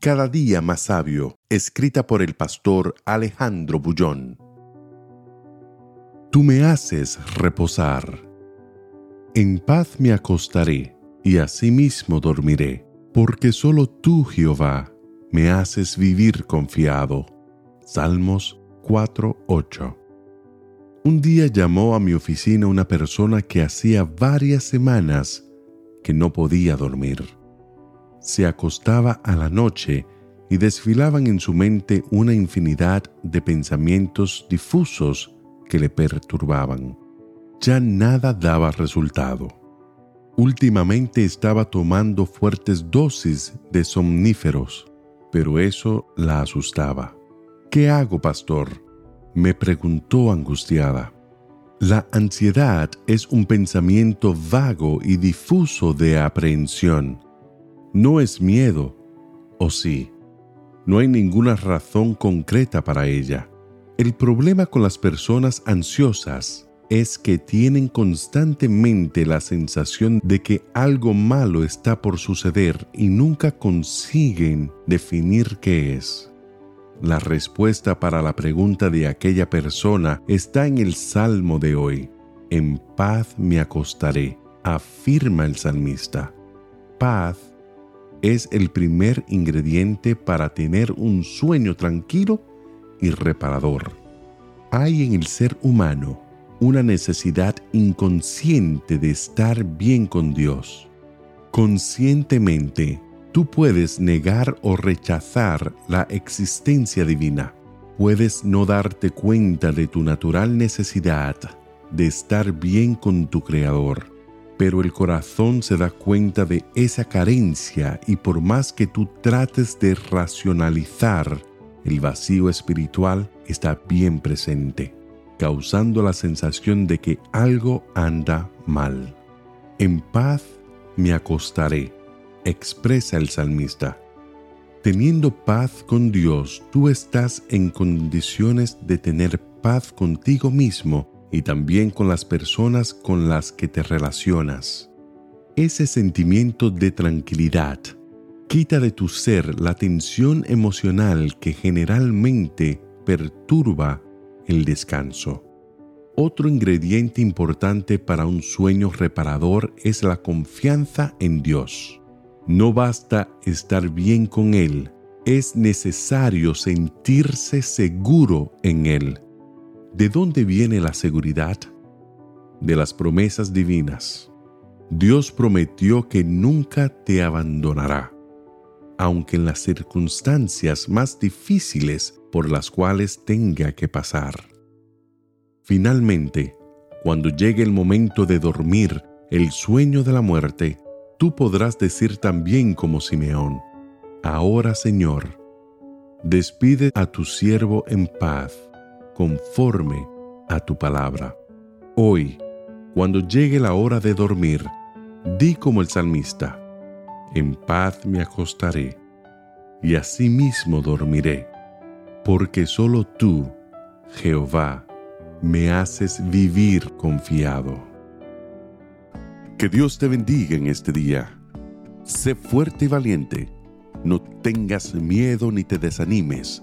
Cada día más sabio, escrita por el pastor Alejandro Bullón. Tú me haces reposar. En paz me acostaré y asimismo dormiré, porque solo tú, Jehová, me haces vivir confiado. Salmos 4:8. Un día llamó a mi oficina una persona que hacía varias semanas que no podía dormir se acostaba a la noche y desfilaban en su mente una infinidad de pensamientos difusos que le perturbaban. Ya nada daba resultado. Últimamente estaba tomando fuertes dosis de somníferos, pero eso la asustaba. ¿Qué hago, pastor? me preguntó angustiada. La ansiedad es un pensamiento vago y difuso de aprehensión no es miedo, ¿o sí? No hay ninguna razón concreta para ella. El problema con las personas ansiosas es que tienen constantemente la sensación de que algo malo está por suceder y nunca consiguen definir qué es. La respuesta para la pregunta de aquella persona está en el Salmo de hoy. En paz me acostaré, afirma el salmista. Paz es el primer ingrediente para tener un sueño tranquilo y reparador. Hay en el ser humano una necesidad inconsciente de estar bien con Dios. Conscientemente, tú puedes negar o rechazar la existencia divina. Puedes no darte cuenta de tu natural necesidad de estar bien con tu Creador pero el corazón se da cuenta de esa carencia y por más que tú trates de racionalizar, el vacío espiritual está bien presente, causando la sensación de que algo anda mal. En paz me acostaré, expresa el salmista. Teniendo paz con Dios, tú estás en condiciones de tener paz contigo mismo y también con las personas con las que te relacionas. Ese sentimiento de tranquilidad quita de tu ser la tensión emocional que generalmente perturba el descanso. Otro ingrediente importante para un sueño reparador es la confianza en Dios. No basta estar bien con Él, es necesario sentirse seguro en Él. ¿De dónde viene la seguridad? De las promesas divinas. Dios prometió que nunca te abandonará, aunque en las circunstancias más difíciles por las cuales tenga que pasar. Finalmente, cuando llegue el momento de dormir, el sueño de la muerte, tú podrás decir también como Simeón, Ahora Señor, despide a tu siervo en paz conforme a tu palabra. Hoy, cuando llegue la hora de dormir, di como el salmista, en paz me acostaré y asimismo dormiré, porque solo tú, Jehová, me haces vivir confiado. Que Dios te bendiga en este día. Sé fuerte y valiente. No tengas miedo ni te desanimes